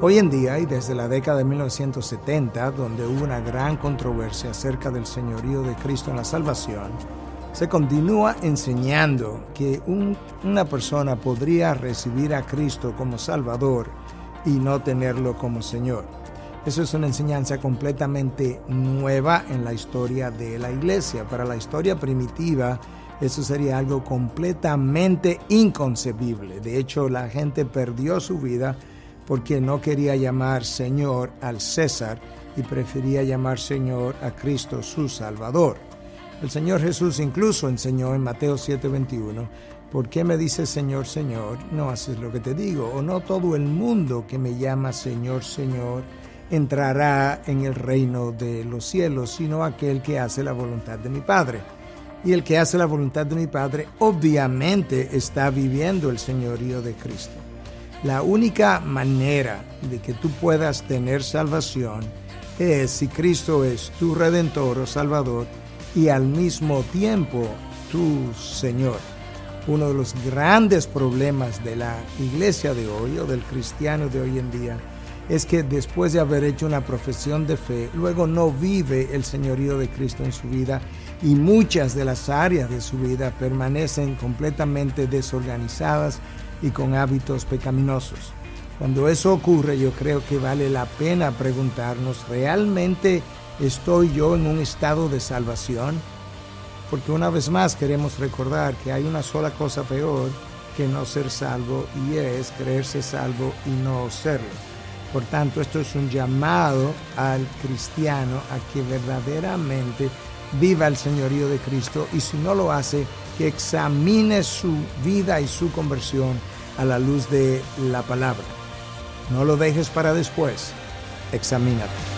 Hoy en día y desde la década de 1970, donde hubo una gran controversia acerca del señorío de Cristo en la salvación, se continúa enseñando que una persona podría recibir a Cristo como Salvador y no tenerlo como Señor. Eso es una enseñanza completamente nueva en la historia de la iglesia. Para la historia primitiva, eso sería algo completamente inconcebible. De hecho, la gente perdió su vida porque no quería llamar Señor al César y prefería llamar Señor a Cristo su Salvador. El Señor Jesús incluso enseñó en Mateo 7:21, ¿por qué me dices Señor, Señor? No haces lo que te digo, o no todo el mundo que me llama Señor, Señor entrará en el reino de los cielos, sino aquel que hace la voluntad de mi Padre. Y el que hace la voluntad de mi Padre obviamente está viviendo el señorío de Cristo. La única manera de que tú puedas tener salvación es si Cristo es tu redentor o salvador y al mismo tiempo tu Señor. Uno de los grandes problemas de la iglesia de hoy o del cristiano de hoy en día es que después de haber hecho una profesión de fe, luego no vive el señorío de Cristo en su vida y muchas de las áreas de su vida permanecen completamente desorganizadas y con hábitos pecaminosos. Cuando eso ocurre, yo creo que vale la pena preguntarnos, ¿realmente estoy yo en un estado de salvación? Porque una vez más queremos recordar que hay una sola cosa peor que no ser salvo y es creerse salvo y no serlo. Por tanto, esto es un llamado al cristiano a que verdaderamente viva el señorío de Cristo y si no lo hace, que examine su vida y su conversión a la luz de la palabra. No lo dejes para después, examínate.